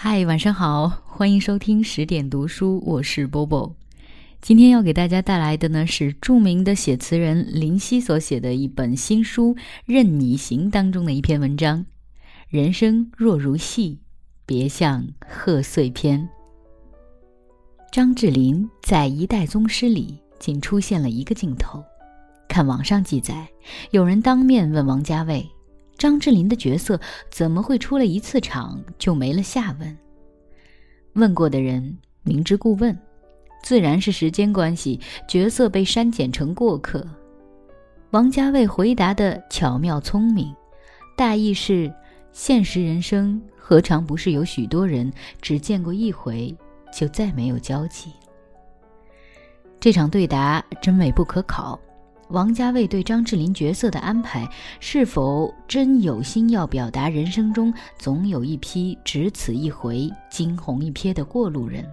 嗨，晚上好，欢迎收听十点读书，我是波波。今天要给大家带来的呢是著名的写词人林夕所写的一本新书《任你行》当中的一篇文章：“人生若如戏，别像贺岁片。”张智霖在《一代宗师》里仅出现了一个镜头。看网上记载，有人当面问王家卫。张智霖的角色怎么会出了一次场就没了下文？问过的人明知故问，自然是时间关系，角色被删减成过客。王家卫回答的巧妙聪明，大意是：现实人生何尝不是有许多人只见过一回就再没有交集？这场对答真伪不可考。王家卫对张智霖角色的安排，是否真有心要表达人生中总有一批只此一回惊鸿一瞥的过路人，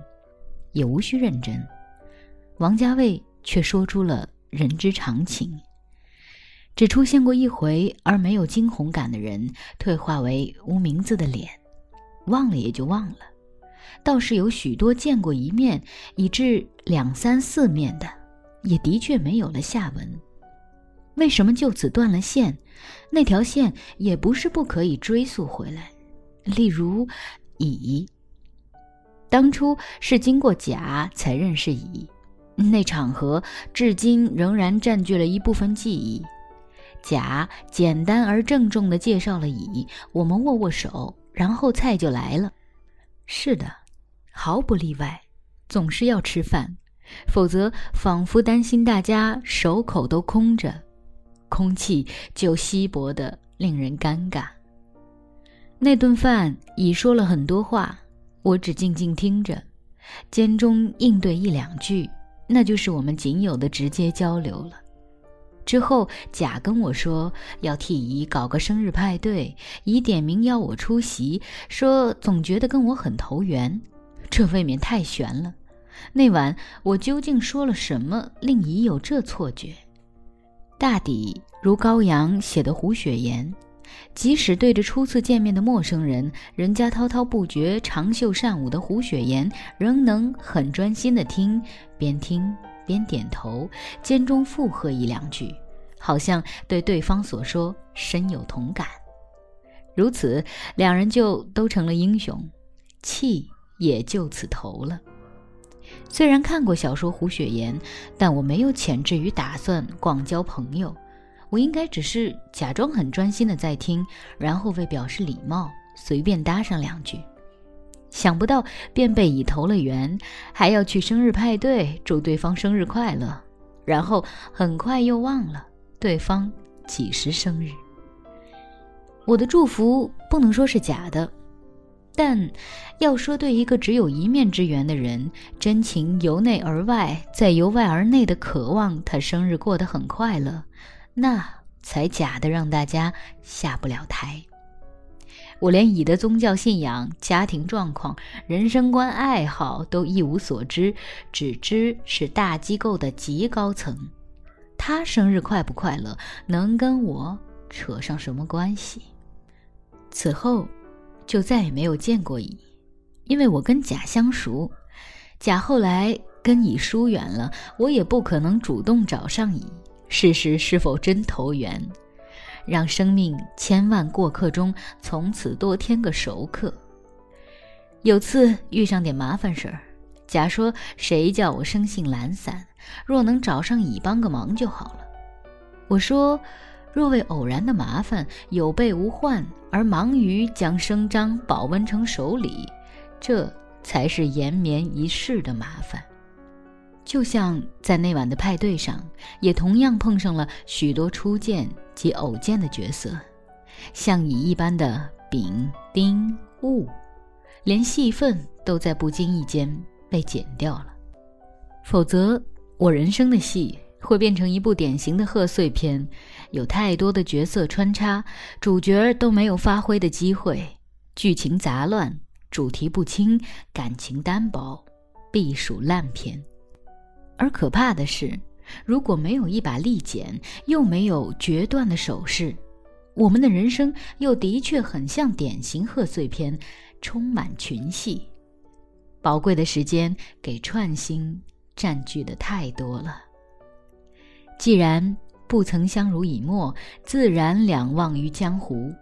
也无需认真。王家卫却说出了人之常情：只出现过一回而没有惊鸿感的人，退化为无名字的脸，忘了也就忘了；倒是有许多见过一面，以致两三四面的，也的确没有了下文。为什么就此断了线？那条线也不是不可以追溯回来。例如，乙，当初是经过甲才认识乙，那场合至今仍然占据了一部分记忆。甲简单而郑重地介绍了乙，我们握握手，然后菜就来了。是的，毫不例外，总是要吃饭，否则仿佛担心大家手口都空着。空气就稀薄的令人尴尬。那顿饭已说了很多话，我只静静听着，间中应对一两句，那就是我们仅有的直接交流了。之后甲跟我说要替乙搞个生日派对，乙点名邀我出席，说总觉得跟我很投缘，这未免太悬了。那晚我究竟说了什么，令乙有这错觉？大抵如高阳写的胡雪岩，即使对着初次见面的陌生人，人家滔滔不绝、长袖善舞的胡雪岩，仍能很专心的听，边听边点头，间中附和一两句，好像对对方所说深有同感。如此，两人就都成了英雄，气也就此投了。虽然看过小说《胡雪岩》，但我没有潜质与打算广交朋友。我应该只是假装很专心的在听，然后为表示礼貌，随便搭上两句。想不到便被已投了缘，还要去生日派对祝对方生日快乐，然后很快又忘了对方几时生日。我的祝福不能说是假的。但要说对一个只有一面之缘的人，真情由内而外，再由外而内的渴望他生日过得很快乐，那才假的让大家下不了台。我连乙的宗教信仰、家庭状况、人生观、爱好都一无所知，只知是大机构的极高层。他生日快不快乐，能跟我扯上什么关系？此后。就再也没有见过乙，因为我跟甲相熟，甲后来跟乙疏远了，我也不可能主动找上乙，试试是否真投缘，让生命千万过客中从此多添个熟客。有次遇上点麻烦事儿，甲说：“谁叫我生性懒散，若能找上乙帮个忙就好了。”我说。若为偶然的麻烦有备无患，而忙于将生张保温成手礼，这才是延绵一世的麻烦。就像在那晚的派对上，也同样碰上了许多初见及偶见的角色，像乙一般的丙、丁、戊，连戏份都在不经意间被剪掉了。否则，我人生的戏。会变成一部典型的贺岁片，有太多的角色穿插，主角都没有发挥的机会，剧情杂乱，主题不清，感情单薄，必属烂片。而可怕的是，如果没有一把利剪，又没有决断的手势，我们的人生又的确很像典型贺岁片，充满群戏，宝贵的时间给串心占据的太多了。既然不曾相濡以沫，自然两忘于江湖，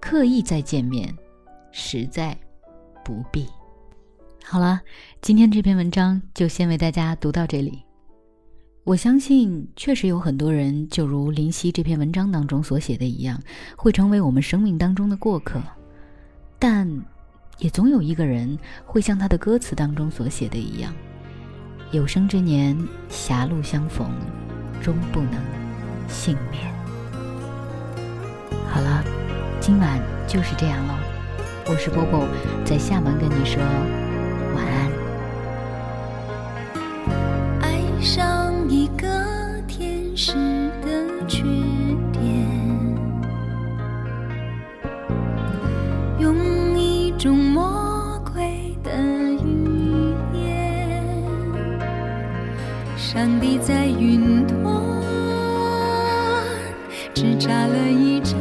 刻意再见面，实在不必。好了，今天这篇文章就先为大家读到这里。我相信，确实有很多人，就如林夕这篇文章当中所写的一样，会成为我们生命当中的过客。但，也总有一个人会像他的歌词当中所写的一样：“有生之年，狭路相逢，终不能幸免。”好了，今晚就是这样了。我是波波，在厦门跟你说晚安。上帝在云端只眨了一眨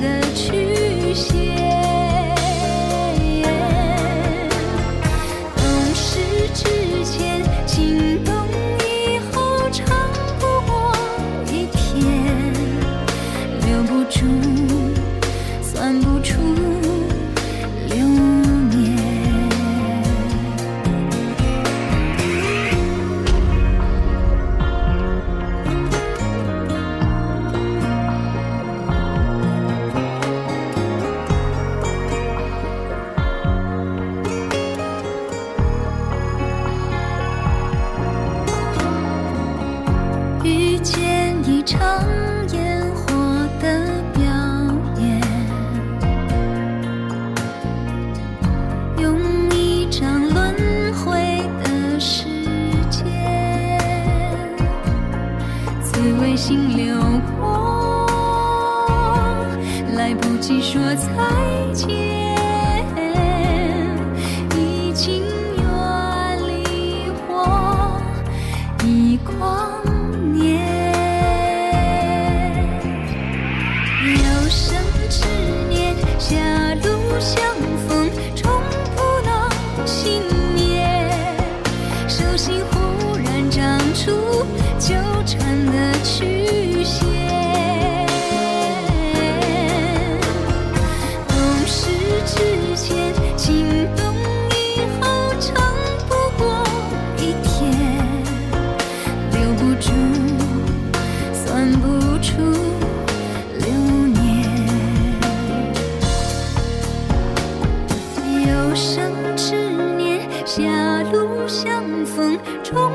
的去一场烟火的表演，用一场轮回的时间，紫微星流过，来不及说再见。生执念狭路相风中